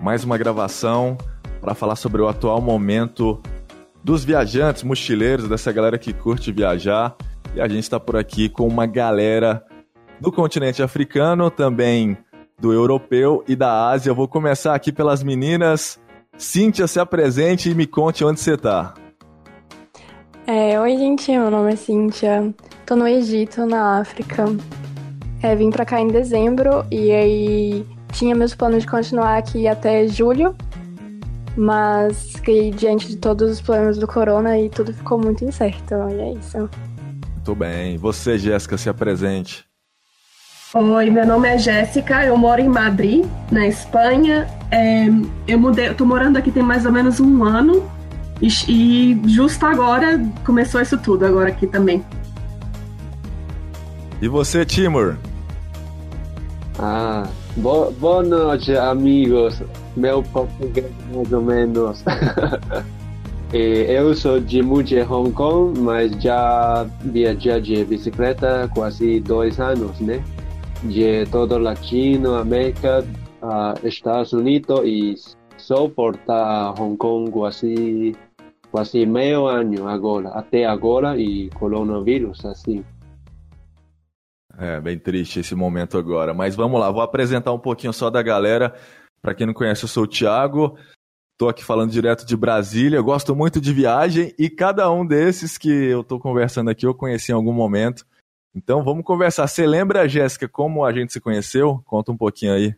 mais uma gravação para falar sobre o atual momento dos viajantes, mochileiros, dessa galera que curte viajar. E a gente está por aqui com uma galera do continente africano, também do europeu e da Ásia. Eu vou começar aqui pelas meninas. Cíntia, se apresente e me conte onde você está. É, oi, gente, meu nome é Cíntia. Tô no Egito, na África. É, vim pra cá em dezembro e aí tinha meus planos de continuar aqui até julho, mas que diante de todos os problemas do corona e tudo ficou muito incerto. E é isso. Muito bem. Você, Jéssica, se apresente. Oi, meu nome é Jéssica, eu moro em Madrid, na Espanha. É, eu mudei, eu tô morando aqui tem mais ou menos um ano e, e justo agora começou isso tudo agora aqui também. E você, Timur? Ah, bo boa noite, amigos. Meu português mais ou menos. eu sou de Muji, Hong Kong, mas já viajei de bicicleta quase dois anos, né? De todo Latino, América, Estados Unidos e só por Hong Kong quase, quase meio ano agora, até agora e coronavírus, assim. É, bem triste esse momento agora. Mas vamos lá, vou apresentar um pouquinho só da galera. Para quem não conhece, eu sou o Thiago. Estou aqui falando direto de Brasília. gosto muito de viagem e cada um desses que eu estou conversando aqui eu conheci em algum momento. Então vamos conversar. Você lembra, Jéssica, como a gente se conheceu? Conta um pouquinho aí.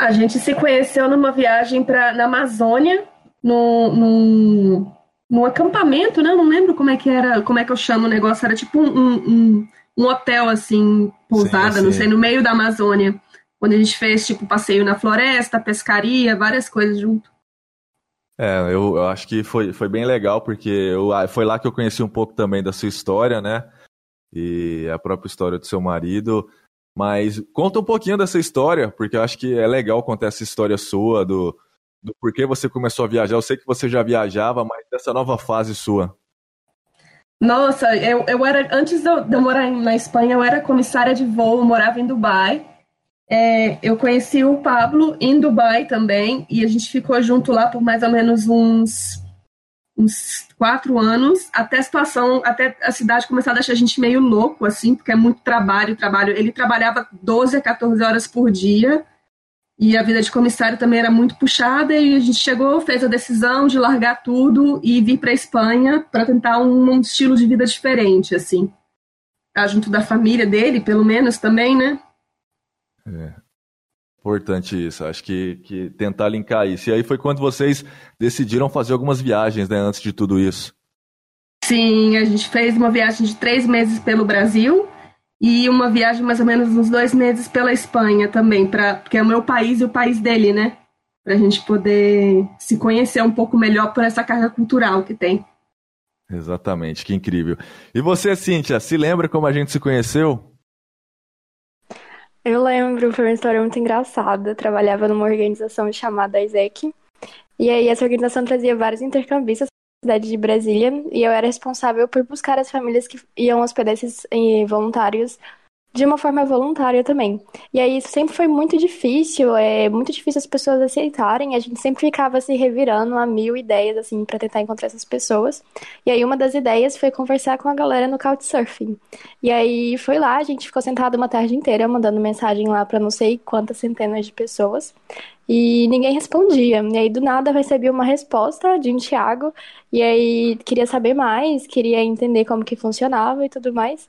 A gente se conheceu numa viagem para na Amazônia, num, num, num, acampamento, né? Não lembro como é que era, como é que eu chamo o negócio. Era tipo um um hotel, assim, pousada, sim, sim. não sei, no meio da Amazônia. Quando a gente fez, tipo, passeio na floresta, pescaria, várias coisas junto. É, eu, eu acho que foi, foi bem legal, porque eu, ah, foi lá que eu conheci um pouco também da sua história, né? E a própria história do seu marido. Mas conta um pouquinho dessa história, porque eu acho que é legal contar essa história sua, do, do porquê você começou a viajar. Eu sei que você já viajava, mas dessa nova fase sua. Nossa, eu, eu era. Antes de eu, morar na Espanha, eu era comissária de voo, morava em Dubai. É, eu conheci o Pablo em Dubai também, e a gente ficou junto lá por mais ou menos uns, uns quatro anos, até a situação, até a cidade começar a deixar a gente meio louco, assim, porque é muito trabalho, trabalho. Ele trabalhava 12 a 14 horas por dia, e a vida de comissário também era muito puxada e a gente chegou, fez a decisão de largar tudo e vir para a Espanha para tentar um, um, estilo de vida diferente, assim. Tá junto da família dele, pelo menos também, né? É. Importante isso, acho que, que tentar linkar isso. E aí foi quando vocês decidiram fazer algumas viagens, né, antes de tudo isso. Sim, a gente fez uma viagem de três meses pelo Brasil, e uma viagem mais ou menos uns dois meses pela Espanha também, pra, porque é o meu país e o país dele, né? Para a gente poder se conhecer um pouco melhor por essa carga cultural que tem. Exatamente, que incrível. E você, Cíntia, se lembra como a gente se conheceu? Eu lembro, foi uma história muito engraçada. Eu trabalhava numa organização chamada ISEC. E aí essa organização trazia vários intercambistas cidade de Brasília e eu era responsável por buscar as famílias que iam hospedar esses eh, voluntários de uma forma voluntária também. E aí isso sempre foi muito difícil, é muito difícil as pessoas aceitarem, a gente sempre ficava se revirando a mil ideias assim para tentar encontrar essas pessoas. E aí uma das ideias foi conversar com a galera no Couchsurfing. E aí foi lá, a gente ficou sentado uma tarde inteira mandando mensagem lá para não sei quantas centenas de pessoas. E ninguém respondia. E aí do nada recebi uma resposta de um Thiago, e aí queria saber mais, queria entender como que funcionava e tudo mais.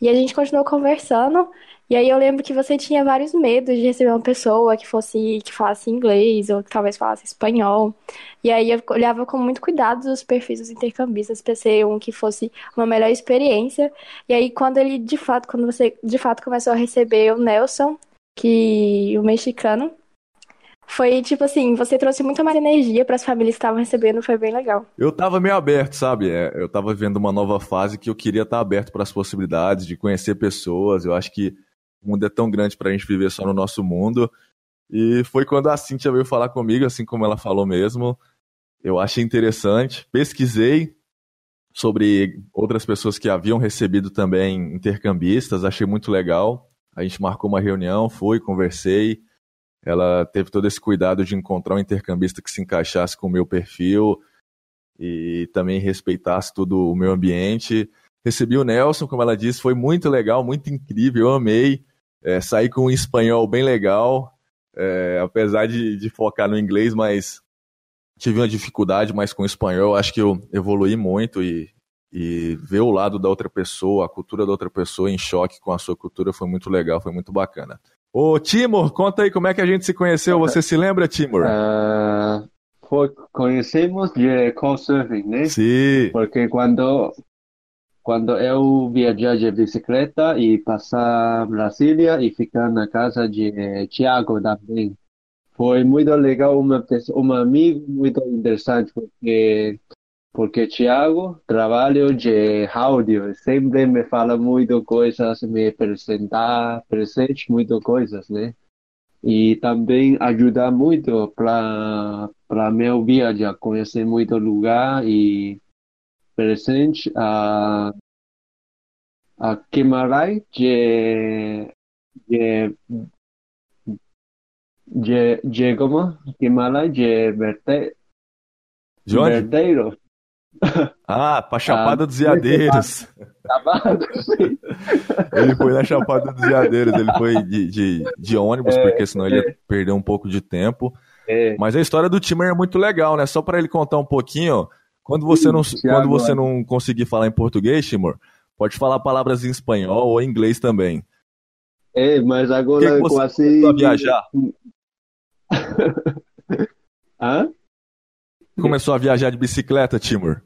E a gente continuou conversando. E aí eu lembro que você tinha vários medos de receber uma pessoa que fosse que falasse inglês ou que talvez falasse espanhol. E aí eu olhava com muito cuidado os perfis dos intercambistas para ser um que fosse uma melhor experiência. E aí quando ele de fato, quando você de fato começou a receber o Nelson, que o mexicano, foi tipo assim, você trouxe muito mais energia para as famílias que estavam recebendo, foi bem legal. Eu tava meio aberto, sabe? É, eu tava vivendo uma nova fase que eu queria estar aberto para as possibilidades de conhecer pessoas. Eu acho que o mundo é tão grande para a gente viver só no nosso mundo. E foi quando a Cintia veio falar comigo, assim como ela falou mesmo. Eu achei interessante, pesquisei sobre outras pessoas que haviam recebido também intercambistas, achei muito legal. A gente marcou uma reunião, fui, conversei ela teve todo esse cuidado de encontrar um intercambista que se encaixasse com o meu perfil e também respeitasse todo o meu ambiente. Recebi o Nelson, como ela disse, foi muito legal, muito incrível, eu amei. É, saí com um espanhol bem legal, é, apesar de, de, focar no inglês, mas tive uma dificuldade mais com o espanhol. Acho que eu evolui muito e, e ver o lado da outra pessoa, a cultura da outra pessoa em choque com a sua cultura foi muito legal, foi muito bacana. Ô, Timur, conta aí como é que a gente se conheceu. Você se lembra, Timur? Uh, foi, conhecemos de Couchsurfing, né? Sim. Porque quando quando eu viajar de bicicleta e passar Brasília e ficar na casa de Tiago também. Foi muito legal, uma pessoa, um amigo muito interessante, porque porque Tiago trabalha de áudio, sempre me fala muito coisas, me apresentar, presente muito coisas, né? E também ajuda muito para para meu viagem, conhecer muito lugar e presente a a Kimarai de de de de como Kimarai de Verte, de onde? Verdeiro. Ah, pra Chapada ah, dos Veadeiros. ele foi na Chapada dos Veadeiros, ele foi de, de, de ônibus, é, porque senão é. ele ia perder um pouco de tempo. É. Mas a história do Timmer é muito legal, né? Só para ele contar um pouquinho, quando você não, quando você não conseguir falar em português, Timor, pode falar palavras em espanhol ou em inglês também. É, mas agora que que você quase... começou a viajar? Hã? Começou a viajar de bicicleta, Timor?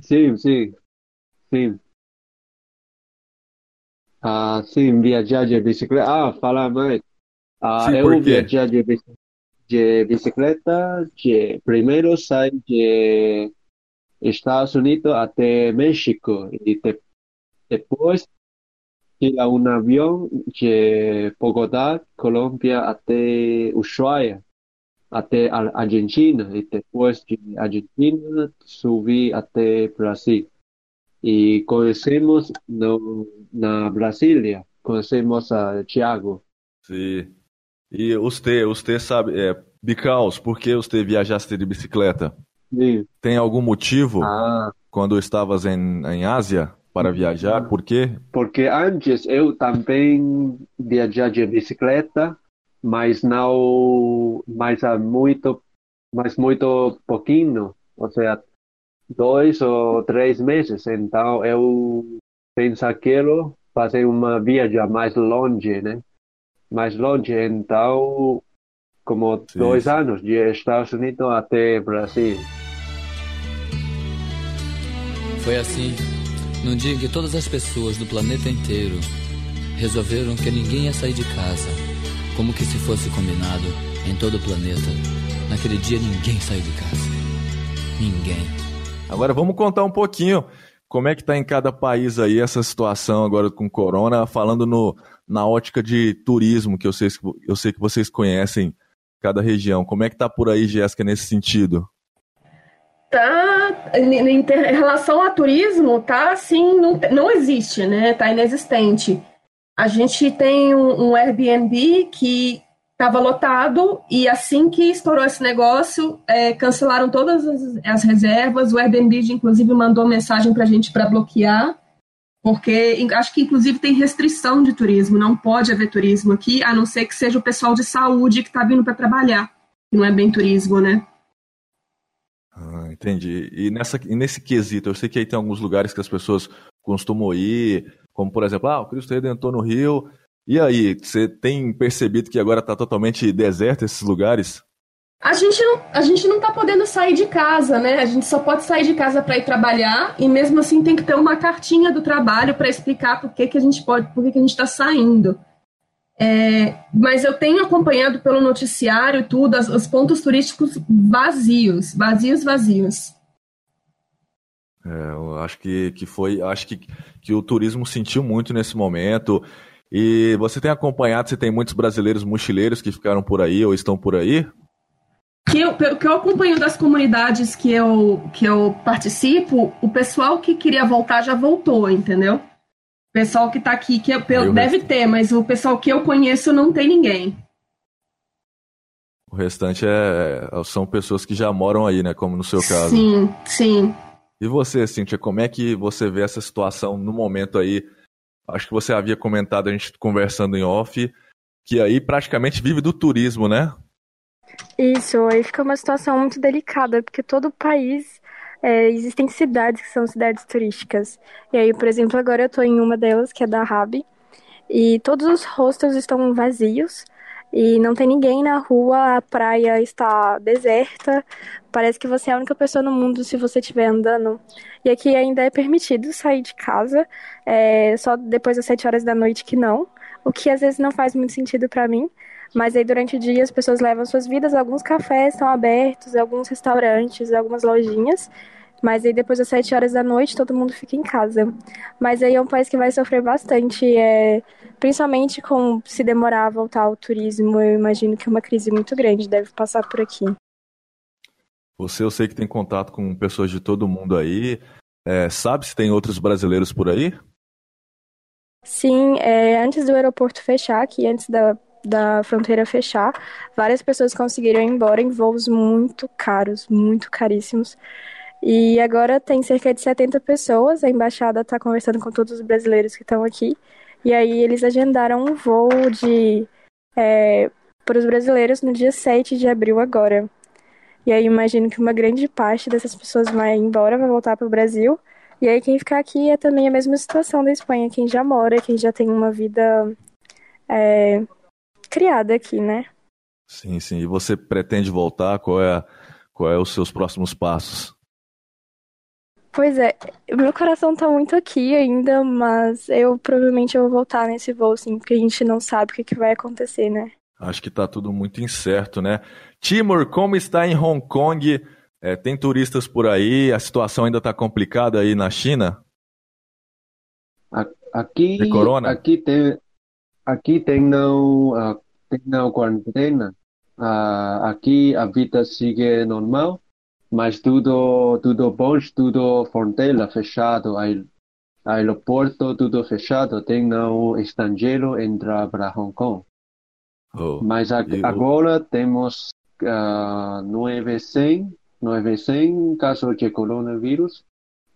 Sim, sim. Sim. Ah, sim, viajar de bicicleta. Ah, fala mais. Ah, sim, eu viajar de bicicleta de bicicleta, de, primeiro sai de Estados Unidos até México e de, depois tira um avião de Bogotá, Colômbia até Ushuaia, até a Argentina e depois de Argentina subir até Brasil. E conhecemos no, na Brasília, conhecemos a Thiago. Sim. E você, você sabe, é, Bicaus, por que você viajaste de bicicleta? Sim. Tem algum motivo ah. quando estavas em, em Ásia para viajar? Por quê? Porque antes eu também viajava de bicicleta, mas não, mas há muito, mas muito pouquinho, ou seja, dois ou três meses. Então eu pensava que quero fazer uma viagem mais longe, né? mais longe, então, como Sim. dois anos, de Estados Unidos até Brasil. Foi assim, num dia em que todas as pessoas do planeta inteiro resolveram que ninguém ia sair de casa, como que se fosse combinado em todo o planeta. Naquele dia ninguém saiu de casa. Ninguém. Agora vamos contar um pouquinho como é que está em cada país aí essa situação agora com corona, falando no, na ótica de turismo, que eu sei, eu sei que vocês conhecem cada região. Como é que está por aí, Jéssica, nesse sentido? Tá, em, relação a turismo, tá assim, não, não existe, né? Tá inexistente. A gente tem um, um Airbnb que estava lotado e assim que estourou esse negócio, é, cancelaram todas as, as, reservas. O Airbnb, inclusive, mandou mensagem para a gente para bloquear, porque acho que, inclusive, tem restrição de turismo. Não pode haver turismo aqui, a não ser que seja o pessoal de saúde que está vindo para trabalhar, que não é bem turismo, né? Ah, entendi. E, nessa, e nesse quesito, eu sei que aí tem alguns lugares que as pessoas costumam ir, como por exemplo, ah, o Cristo Redentor no Rio, e aí, você tem percebido que agora está totalmente deserto esses lugares? A gente, não, a gente não tá podendo sair de casa, né? A gente só pode sair de casa para ir trabalhar e mesmo assim tem que ter uma cartinha do trabalho para explicar por que, que a gente pode, por que, que a gente está saindo. É, mas eu tenho acompanhado pelo noticiário tudo, as, os pontos turísticos vazios, vazios, vazios. É, eu acho que, que foi, acho que, que o turismo sentiu muito nesse momento. E você tem acompanhado, você tem muitos brasileiros mochileiros que ficaram por aí ou estão por aí? Que eu, que eu acompanho das comunidades que eu, que eu participo, o pessoal que queria voltar já voltou, entendeu? O pessoal que está aqui, que eu, deve ter, mas o pessoal que eu conheço não tem ninguém. O restante é, são pessoas que já moram aí, né? Como no seu caso. Sim, sim. E você, Cíntia, como é que você vê essa situação no momento aí? Acho que você havia comentado, a gente conversando em off, que aí praticamente vive do turismo, né? Isso, aí fica uma situação muito delicada, porque todo o país é, existem cidades que são cidades turísticas. E aí, por exemplo, agora eu estou em uma delas, que é da Rabi, e todos os hostels estão vazios e não tem ninguém na rua, a praia está deserta. Parece que você é a única pessoa no mundo se você estiver andando. E aqui ainda é permitido sair de casa, é, só depois das 7 horas da noite que não, o que às vezes não faz muito sentido para mim. Mas aí durante o dia as pessoas levam suas vidas, alguns cafés estão abertos, alguns restaurantes, algumas lojinhas. Mas aí depois das sete horas da noite todo mundo fica em casa. Mas aí é um país que vai sofrer bastante, é, principalmente com se demorar a voltar ao turismo. Eu imagino que uma crise muito grande deve passar por aqui. Você, eu sei que tem contato com pessoas de todo mundo aí. É, sabe se tem outros brasileiros por aí? Sim, é, antes do aeroporto fechar, aqui antes da da fronteira fechar, várias pessoas conseguiram ir embora em voos muito caros, muito caríssimos. E agora tem cerca de 70 pessoas, a embaixada está conversando com todos os brasileiros que estão aqui. E aí eles agendaram um voo de é, para os brasileiros no dia 7 de abril agora. E aí imagino que uma grande parte dessas pessoas vai embora, vai voltar para o Brasil. E aí quem ficar aqui é também a mesma situação da Espanha, quem já mora, quem já tem uma vida é, criada aqui, né? Sim, sim. E você pretende voltar? Qual é, qual é os seus próximos passos? Pois é, meu coração tá muito aqui ainda, mas eu provavelmente vou voltar nesse voo, sim, porque a gente não sabe o que, que vai acontecer, né? Acho que tá tudo muito incerto, né? Timur, como está em Hong Kong? É, tem turistas por aí? A situação ainda tá complicada aí na China? Aqui, aqui tem, aqui tem não, uh, tem não quarentena. Uh, aqui a vida sigue normal mas tudo, tudo bom, tudo fronteira fechado, aeroporto tudo fechado, tem não estrangeiro entrar para Hong Kong. Oh, mas a, agora temos uh, 900, 900 casos de coronavírus.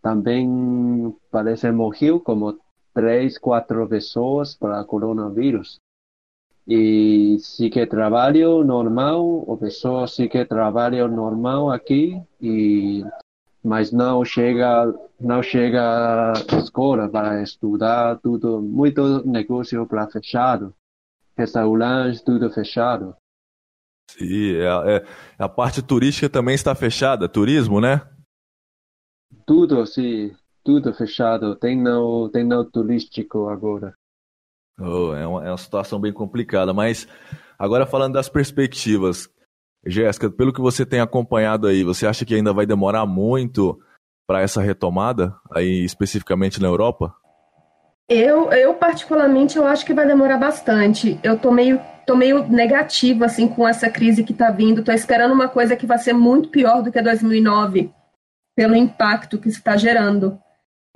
Também parece morreu como três, quatro pessoas para coronavírus e sigue trabalho normal, o pessoa sigue trabalho normal aqui e mas não chega não chega à escola para estudar tudo muito negócio para fechado restaurantes tudo fechado Sim, é, é, a parte turística também está fechada, turismo, né? Tudo, sim, tudo fechado. Tem não, tem não turístico agora. Oh, é, uma, é uma situação bem complicada, mas agora falando das perspectivas, Jéssica, pelo que você tem acompanhado aí, você acha que ainda vai demorar muito para essa retomada, aí especificamente na Europa? Eu, eu particularmente, eu acho que vai demorar bastante. Eu tô meio, tô meio negativa, assim, com essa crise que tá vindo. Tô esperando uma coisa que vai ser muito pior do que 2009, pelo impacto que está gerando.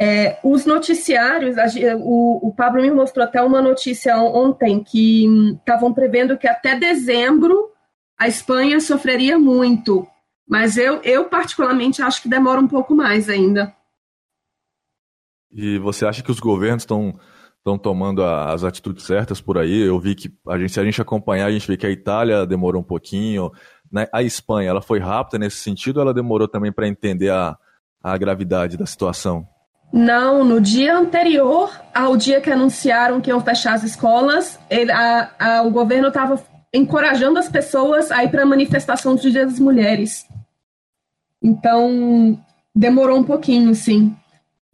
É, os noticiários, o, o, Pablo me mostrou até uma notícia ontem que estavam prevendo que até dezembro a Espanha sofreria muito, mas eu, eu particularmente acho que demora um pouco mais ainda. E você acha que os governos estão estão tomando as atitudes certas por aí? Eu vi que a gente, se a gente acompanhar, a gente vê que a Itália demorou um pouquinho, né? a Espanha, ela foi rápida nesse sentido, ela demorou também para entender a, a gravidade da situação? Não, no dia anterior ao dia que anunciaram que iam fechar as escolas, ele, a, a, o governo estava encorajando as pessoas a ir para a manifestação do Dia das Mulheres. Então, demorou um pouquinho, sim.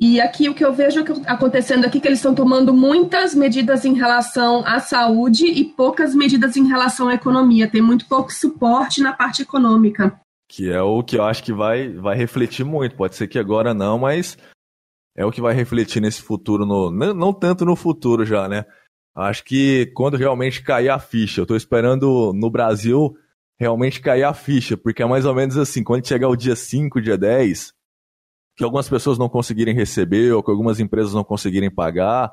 E aqui o que eu vejo acontecendo aqui é que eles estão tomando muitas medidas em relação à saúde e poucas medidas em relação à economia. Tem muito pouco suporte na parte econômica. Que é o que eu acho que vai, vai refletir muito. Pode ser que agora não, mas é o que vai refletir nesse futuro, no, não, não tanto no futuro já, né? Acho que quando realmente cair a ficha, eu tô esperando no Brasil realmente cair a ficha, porque é mais ou menos assim, quando chegar o dia 5, dia 10, que algumas pessoas não conseguirem receber, ou que algumas empresas não conseguirem pagar,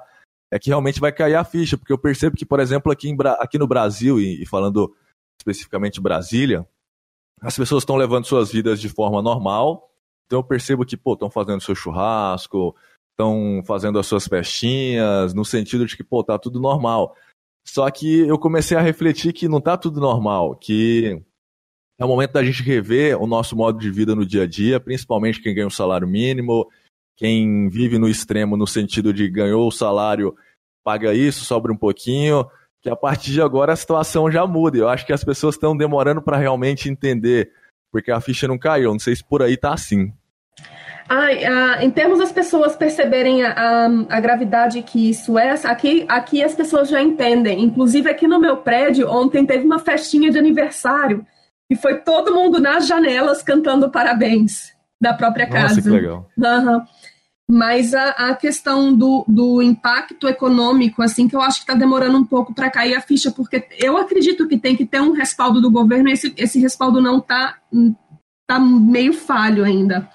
é que realmente vai cair a ficha, porque eu percebo que, por exemplo, aqui, em, aqui no Brasil, e, e falando especificamente Brasília, as pessoas estão levando suas vidas de forma normal. Então eu percebo que, pô, estão fazendo seu churrasco, estão fazendo as suas festinhas, no sentido de que, pô, tá tudo normal. Só que eu comecei a refletir que não tá tudo normal, que é o momento da gente rever o nosso modo de vida no dia a dia, principalmente quem ganha um salário mínimo, quem vive no extremo no sentido de ganhou o salário, paga isso, sobra um pouquinho, que a partir de agora a situação já muda. Eu acho que as pessoas estão demorando para realmente entender, porque a ficha não caiu. Não sei se por aí tá assim. Ah, em termos das pessoas perceberem a, a, a, gravidade que isso é, aqui, aqui as pessoas já entendem. Inclusive aqui no meu prédio, ontem teve uma festinha de aniversário e foi todo mundo nas janelas cantando parabéns da própria casa. Nossa, que legal. Uhum. Mas a, a questão do, do impacto econômico, assim, que eu acho que está demorando um pouco para cair a ficha, porque eu acredito que tem que ter um respaldo do governo e esse, esse respaldo não está tá meio falho ainda.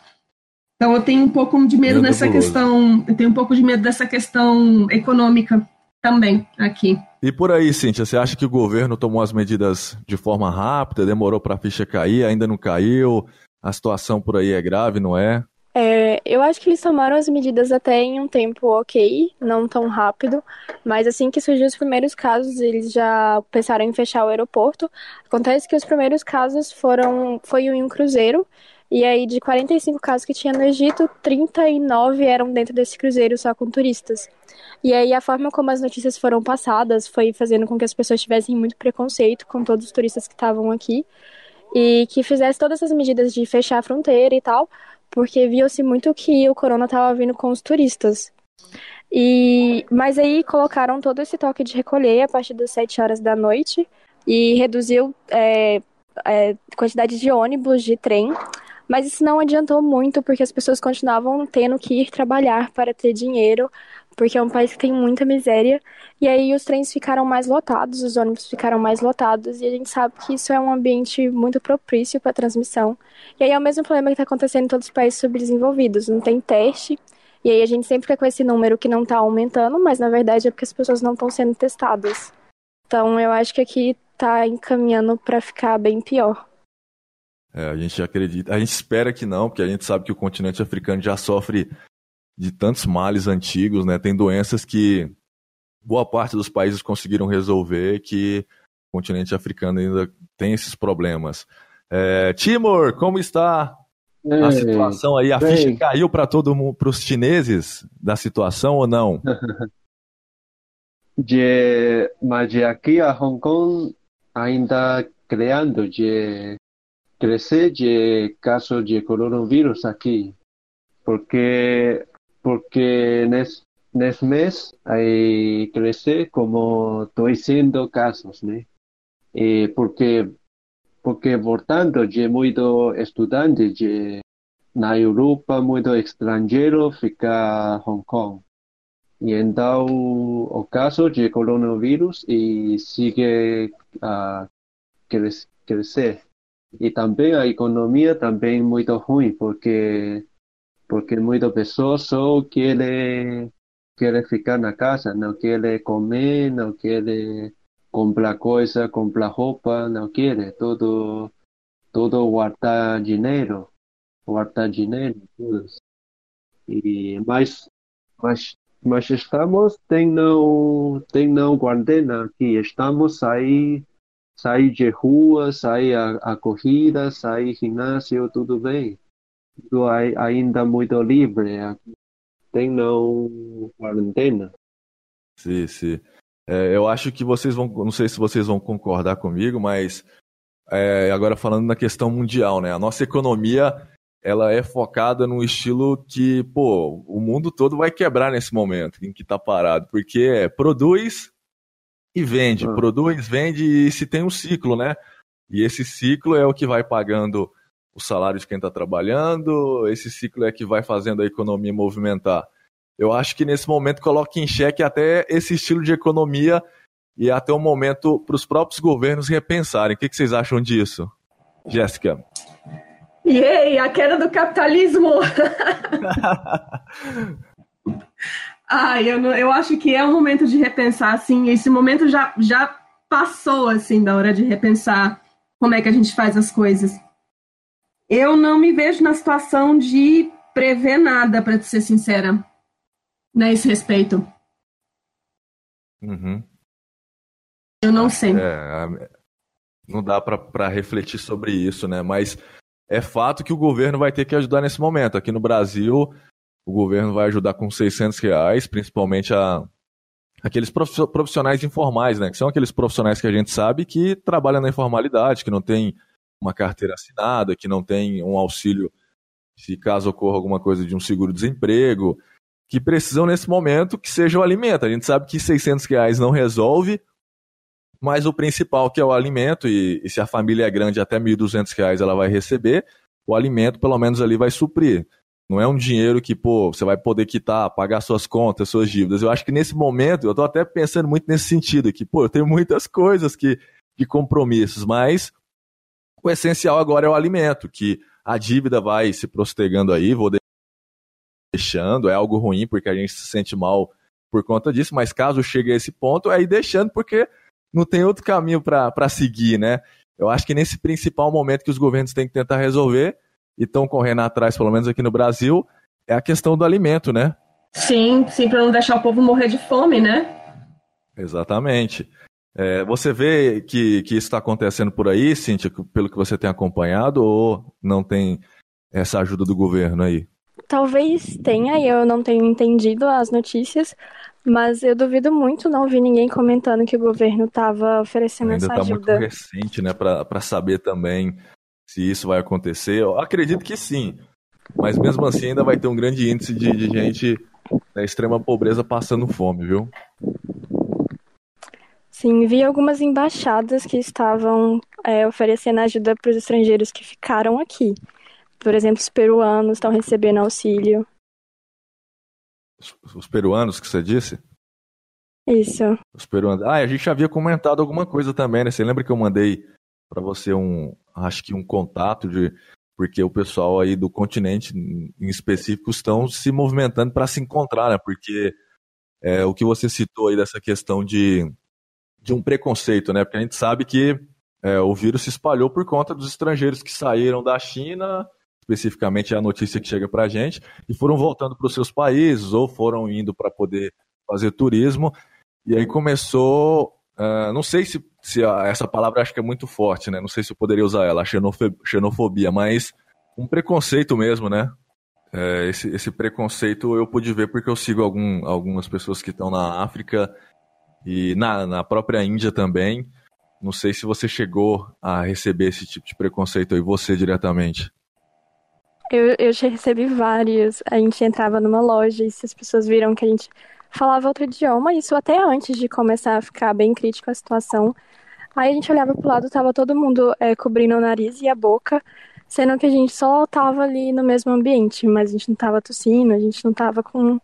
Então eu tenho um pouco de medo nessa questão, eu tenho um pouco de medo dessa questão econômica também aqui. E por aí, Cíntia, você acha que o governo tomou as medidas de forma rápida, demorou para a ficha cair, ainda não caiu? A situação por aí é grave, não é? É, eu acho que eles tomaram as medidas até em um tempo ok, não tão rápido, mas assim que surgiu os primeiros casos, eles já pensaram em fechar o aeroporto. Acontece que os primeiros casos foram foi em um cruzeiro e aí, de 45 casos que tinha no Egito, 39 eram dentro desse cruzeiro só com turistas. E aí, a forma como as notícias foram passadas foi fazendo com que as pessoas tivessem muito preconceito com todos os turistas que estavam aqui e que fizesse todas essas medidas de fechar a fronteira e tal, porque viu-se muito que o corona estava vindo com os turistas. E mas aí colocaram todo esse toque de recolher a partir das 7 horas da noite e reduziu é, é, quantidade de ônibus, de trem mas isso não adiantou muito porque as pessoas continuavam tendo que ir trabalhar para ter dinheiro, porque é um país que tem muita miséria. E aí os trens ficaram mais lotados, os ônibus ficaram mais lotados, e a gente sabe que isso é um ambiente muito propício para transmissão. E aí é o mesmo problema que está acontecendo em todos os países subdesenvolvidos, não tem teste. E aí a gente sempre fica com esse número que não está aumentando, mas na verdade é porque as pessoas não estão sendo testadas. Então eu acho que aqui está encaminhando para ficar bem pior. É, a gente acredita, a gente espera que não, porque a gente sabe que o continente africano já sofre de tantos males antigos, né? Tem doenças que boa parte dos países conseguiram resolver que o continente africano ainda tem esses problemas. É, Timor, como está a situação aí? A ficha caiu para todo mundo, para os chineses da situação ou não? de, mas de aqui a Hong Kong ainda criando de crescer de casos de coronavírus aqui, porque porque nesse, nesse mês aí crescer como 200 casos, né? E porque porque portanto de muito estudante de na Europa muito estrangeiro fica Hong Kong e então o caso de coronavírus e sigue a crescer e também a economia também muito ruim, porque porque muitas pessoas só querem querem ficar na casa, não querem comer, não querem comprar coisa, comprar roupa, não querem, todo todo guardar dinheiro, guardar dinheiro, tudo. E mas mas mas estamos tem não quarentena aqui, estamos aí sair de rua, sair a, a corrida, sair ginásio, tudo bem. Tudo ainda muito livre. Tem não quarentena. Sim, sim. É, eu acho que vocês vão, não sei se vocês vão concordar comigo, mas é, agora falando na questão mundial, né? A nossa economia ela é focada num estilo que, pô, o mundo todo vai quebrar nesse momento em que está parado, porque é, produz, e vende, ah. produz, vende e se tem um ciclo, né? E esse ciclo é o que vai pagando o salário de quem está trabalhando, esse ciclo é que vai fazendo a economia movimentar. Eu acho que nesse momento coloca em xeque até esse estilo de economia e até um momento para os próprios governos repensarem. O que, que vocês acham disso, Jéssica? Yay, a queda do capitalismo! Ah, eu, não, eu acho que é um momento de repensar, assim, esse momento já, já passou assim da hora de repensar como é que a gente faz as coisas. Eu não me vejo na situação de prever nada, para ser sincera, nesse respeito. Uhum. Eu não sei. É, não dá para refletir sobre isso, né? Mas é fato que o governo vai ter que ajudar nesse momento. Aqui no Brasil, o governo vai ajudar com 600 reais, principalmente a aqueles profissionais informais, né? Que são aqueles profissionais que a gente sabe que trabalham na informalidade, que não tem uma carteira assinada, que não tem um auxílio se caso ocorra alguma coisa de um seguro-desemprego, que precisam nesse momento que seja o alimento. A gente sabe que 600 reais não resolve, mas o principal que é o alimento, e, e se a família é grande, até 1.200 reais ela vai receber, o alimento pelo menos ali vai suprir. Não é um dinheiro que, pô, você vai poder quitar, pagar suas contas, suas dívidas. Eu acho que nesse momento, eu estou até pensando muito nesse sentido aqui, pô, eu tenho muitas coisas que, de compromissos, mas o essencial agora é o alimento, que a dívida vai se prostegando aí, vou deixando, é algo ruim porque a gente se sente mal por conta disso, mas caso chegue a esse ponto, é ir deixando porque não tem outro caminho para seguir, né? Eu acho que nesse principal momento que os governos têm que tentar resolver e estão correndo atrás, pelo menos aqui no Brasil, é a questão do alimento, né? Sim, sim, para não deixar o povo morrer de fome, né? Exatamente. É, você vê que, que isso está acontecendo por aí, Cíntia, pelo que você tem acompanhado, ou não tem essa ajuda do governo aí? Talvez tenha, e eu não tenho entendido as notícias, mas eu duvido muito não vi ninguém comentando que o governo estava oferecendo Ainda essa tá ajuda. Ainda está muito recente, né, para saber também se isso vai acontecer. Eu acredito que sim, mas mesmo assim ainda vai ter um grande índice de, de gente na extrema pobreza passando fome, viu? Sim, vi algumas embaixadas que estavam é, oferecendo ajuda para os estrangeiros que ficaram aqui. Por exemplo, os peruanos estão recebendo auxílio. Os, os peruanos que você disse? Isso. Os peruanos. Ah, a gente já havia comentado alguma coisa também, né? Você lembra que eu mandei para você um, acho que um contato de porque o pessoal aí do continente em específico estão se movimentando para se encontrar, né? Porque é, o que você citou aí dessa questão de de um preconceito, né? Porque a gente sabe que é, o vírus se espalhou por conta dos estrangeiros que saíram da China, especificamente é a notícia que chega para a gente, e foram voltando para os seus países ou foram indo para poder fazer turismo. E aí começou, uh, não sei se, se a, essa palavra acho que é muito forte, né? Não sei se eu poderia usar ela, xenofobia, mas um preconceito mesmo, né? É, esse, esse preconceito eu pude ver porque eu sigo algum, algumas pessoas que estão na África e na, na própria Índia também. Não sei se você chegou a receber esse tipo de preconceito aí, você diretamente. Eu, eu já recebi vários. A gente entrava numa loja e se as pessoas viram que a gente falava outro idioma, isso até antes de começar a ficar bem crítico a situação. Aí a gente olhava pro lado, tava todo mundo é, cobrindo o nariz e a boca, sendo que a gente só tava ali no mesmo ambiente, mas a gente não tava tossindo, a gente não tava com,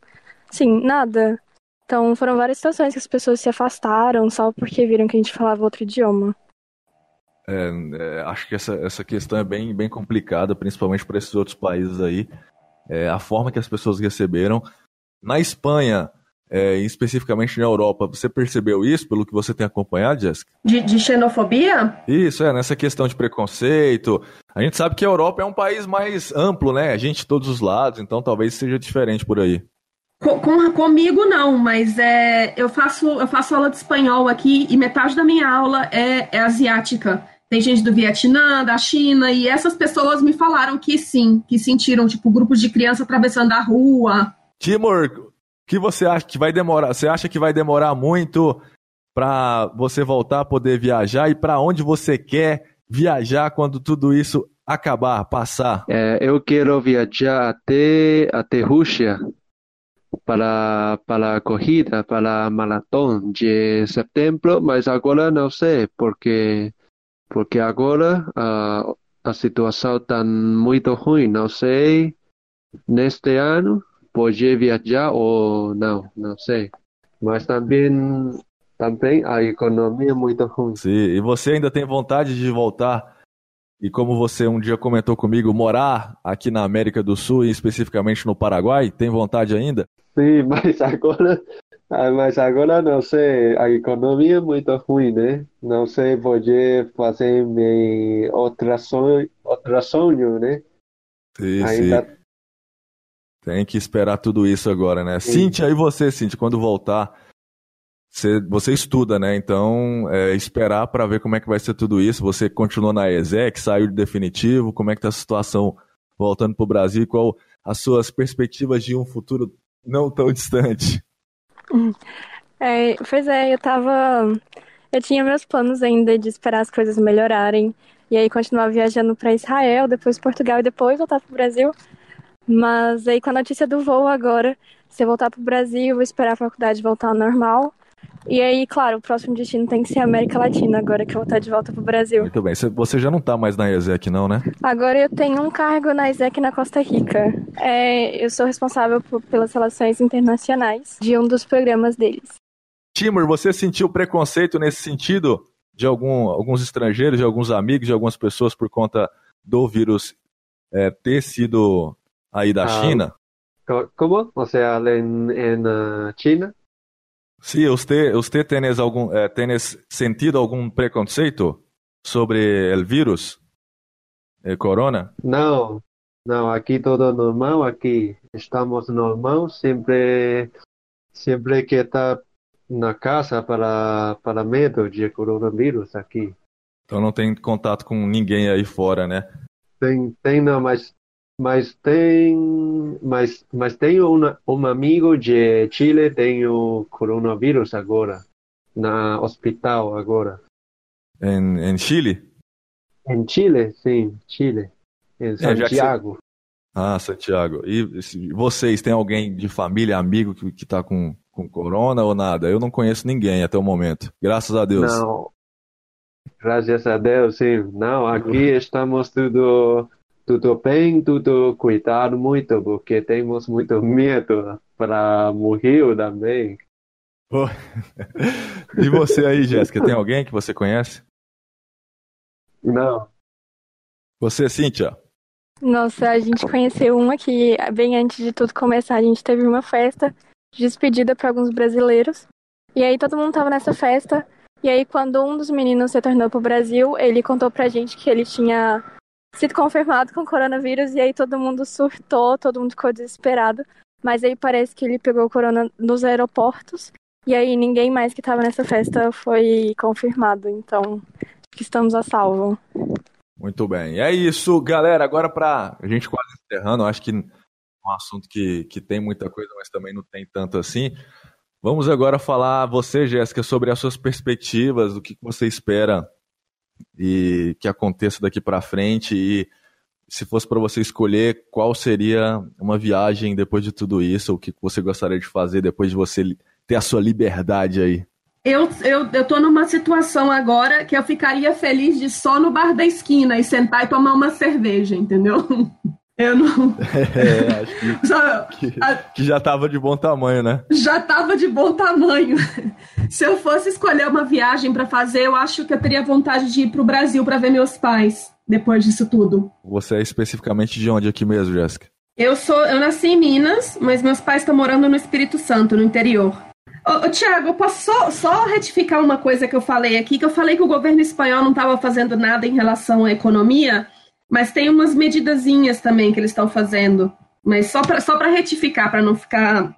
assim, nada. Então foram várias situações que as pessoas se afastaram só porque viram que a gente falava outro idioma. É, é, acho que essa, essa questão é bem, bem complicada, principalmente para esses outros países aí. É, a forma que as pessoas receberam. Na Espanha, é, especificamente na Europa, você percebeu isso pelo que você tem acompanhado, Jéssica? De, de, xenofobia? Isso, é, nessa questão de preconceito. A gente sabe que a Europa é um país mais amplo, né? A gente de todos os lados, então talvez seja diferente por aí. Com, com, comigo não, mas é, eu faço eu faço aula de espanhol aqui e metade da minha aula é, é asiática. Tem gente do Vietnã, da China, e essas pessoas me falaram que sim, que sentiram, tipo, grupos de criança atravessando a rua. Timor, o que você acha que vai demorar? Você acha que vai demorar muito para você voltar a poder viajar e para onde você quer viajar quando tudo isso acabar, passar? É, eu quero viajar até até Rússia para, para a corrida, para a maratona de setembro, mas agora não sei, porque, porque agora a, a situação está muito ruim, não sei, neste ano pode viajar ou não, não sei. Mas também, também a economia é muito ruim. Sim, e você ainda tem vontade de voltar e como você um dia comentou comigo, morar aqui na América do Sul e especificamente no Paraguai, tem vontade ainda? Sim, mas agora Ah, mas agora não sei, a economia é muito ruim, né? Não sei poder fazer meu outra sonho, outra sonho, né? Sim, Ainda sim. Tem que esperar tudo isso agora, né? Cíntia, e você, Cíntia, quando voltar, você, você estuda, né? Então, é, esperar para ver como é que vai ser tudo isso. Você continuou na ESEC, saiu de definitivo, como é que tá a situação voltando para o Brasil qual as suas perspectivas de um futuro não tão distante? É, pois é, eu tava. Eu tinha meus planos ainda de esperar as coisas melhorarem. E aí continuar viajando para Israel, depois Portugal e depois voltar pro Brasil. Mas aí com a notícia do voo agora, se eu voltar pro Brasil, vou esperar a faculdade voltar ao normal. E aí, claro, o próximo destino tem que ser a América Latina, agora que eu vou estar de volta pro Brasil. Muito bem. Você- já não tá mais na ESEC, não, né? Agora eu tenho um cargo na ISEC na Costa Rica. É, eu sou responsável por- pelas relações internacionais de um dos programas deles. Timur, você sentiu preconceito nesse sentido de algum, alguns estrangeiros, de alguns amigos, de algumas pessoas por conta do vírus é, ter sido aí da Ah, China? Co- ¿Cómo? O sea, en, en ah, China. Sim, você, você tienes algum, eh, tienes sentido algum preconceito sobre o vírus, eh, corona? No, no, aquí todo normal, aquí estamos normal, siempre, siempre que está na casa para, para medo de coronavírus aqui. Então não tem contato com ninguém aí fora, né? Tem, tem não, mas, mas tem, mas, mas tenho uma, um amigo de Chile, tem o coronavírus agora, na hospital agora. Em, em Chile? Em Chile, sim, Chile, em já que você- Santiago. Ah, Santiago. E vocês, tem alguém de família, amigo que, que tá com, com corona ou nada? Eu não conheço ninguém até o momento. Graças a Deus. Não, graças a Deus, sim. Não, aqui estamos tudo, tudo bem, tudo cuidado muito, porque temos muito medo para morrer também. E você aí, Jéssica, tem alguém que você conhece? Não, Você, Cíntia? Nossa, a gente conheceu uma que, bem antes de tudo começar, a gente teve uma festa de despedida para alguns brasileiros. E aí todo mundo tava nessa festa. E aí, quando um dos meninos retornou pro Brasil, ele contou pra gente que ele tinha sido confirmado com coronavírus. E aí todo mundo surtou, todo mundo ficou desesperado. Mas aí parece que ele pegou o corona nos aeroportos. E aí ninguém mais que tava nessa festa foi confirmado. Então, que estamos a salvo. Muito bem. É isso, galera. Agora para a gente quase encerrando, acho que é um assunto que, que tem muita coisa, mas também não tem tanto assim. Vamos agora falar, você, Jéssica, sobre as suas perspectivas, que que você espera e que aconteça daqui para frente e se fosse para você escolher, qual seria uma viagem depois de tudo isso, o que você gostaria de fazer depois de você ter a sua liberdade aí? Eu, eu, eu tô numa situação agora que eu ficaria feliz de só no bar da esquina e sentar e tomar uma cerveja, entendeu? Eu não. É, acho que, que, a- que já estava de bom tamanho, né? já tava de bom tamanho. Se eu fosse escolher uma viagem para fazer, eu acho que eu teria vontade de ir pro Brasil para ver meus pais depois disso tudo. Você é especificamente de onde aqui mesmo, Jéssica? Eu sou, eu nasci em Minas, mas meus pais estão morando no Espírito Santo, no interior. Ô, ô Tiago, eu posso só, só retificar uma coisa que eu falei aqui, que eu falei que o governo espanhol não estava fazendo nada em relação à economia, mas tem umas medidazinhas também que eles estão fazendo. Mas só para só retificar, para não ficar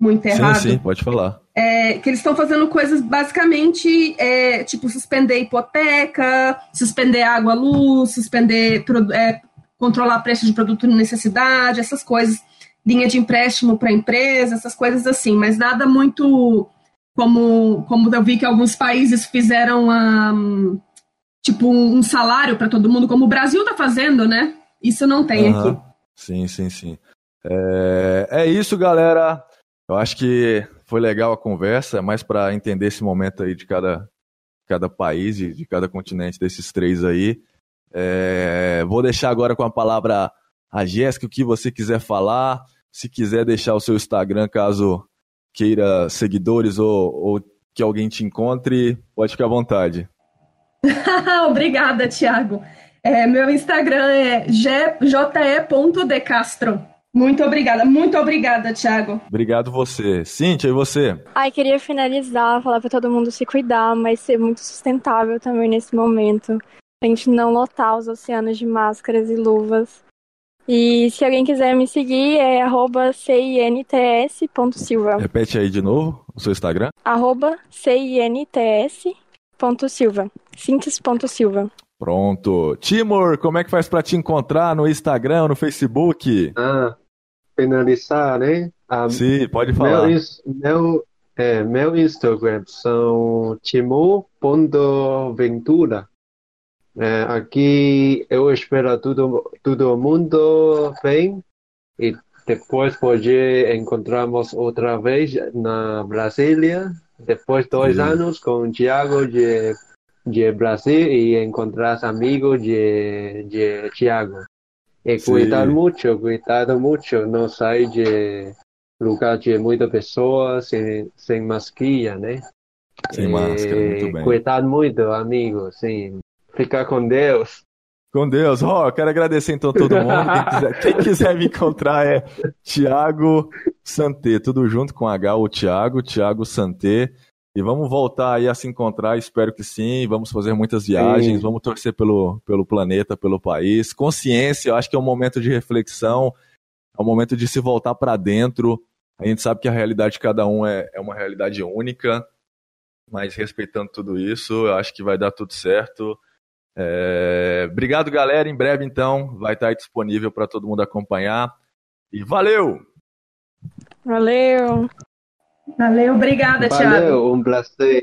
muito errado Sim, sim, pode falar. é, que eles estão fazendo coisas basicamente é, tipo suspender hipoteca, suspender água, luz, suspender é, controlar preço de produto de necessidade, essas coisas, linha de empréstimo para empresa, essas coisas assim, mas nada muito como como eu vi que alguns países fizeram ah, tipo um salário para todo mundo, como o Brasil está fazendo, né? Isso não tem Aham. aqui. Sim, sim, sim. É, é isso, galera. Eu acho que foi legal a conversa, é mais para entender esse momento aí de cada, cada país, e de cada continente desses três aí. É, vou deixar agora com a palavra a Jéssica, o que você quiser falar. Se quiser deixar o seu Instagram, caso queira seguidores ou, ou que alguém te encontre, pode ficar à vontade. Obrigada, Thiago. É, meu Instagram é je.decastro. Muito obrigada, muito obrigada, Thiago. Obrigado você. Cíntia, e você? Ai, queria finalizar, falar para todo mundo se cuidar, mas ser muito sustentável também nesse momento. A gente não lotar os oceanos de máscaras e luvas. E se alguém quiser me seguir, é cints.silva. Repete aí de novo o seu Instagram. Arroba cints.silva. Cintes.silva. Pronto. Timor, como é que faz para te encontrar no Instagram, no Facebook? Ah, finalizar, né? Ah, Sim, pode falar. Meu, meu, é, meu Instagram são timor.ventura. É, aqui eu espero tudo, todo mundo bem e depois pode encontrarmos outra vez na Brasília, depois de dois Sim. anos com o Thiago de, de Brasil e encontrar amigos de, de Thiago. E cuidar Sim. muito, cuidar muito, não sair de lugar de muitas pessoas sem, sem mascarinha, né? Sem máscara, muito bem. Cuidar muito, amigo, sim. Ficar com Deus. Com Deus. Ó, oh, quero agradecer então todo mundo. Quem quiser, quem quiser me encontrar é Tiago Santé, tudo junto com H, o Tiago, Tiago Santé. E vamos voltar aí a se encontrar, espero que sim. Vamos fazer muitas viagens, sim. vamos torcer pelo, pelo planeta, pelo país. Consciência, eu acho que é um momento de reflexão, é um momento de se voltar para dentro. A gente sabe que a realidade de cada um é, é uma realidade única, mas respeitando tudo isso, eu acho que vai dar tudo certo. É... Obrigado, galera. Em breve, então, vai estar disponível para todo mundo acompanhar. E valeu! Valeu! Valeu, obrigada, Thiago. Valeu, um prazer.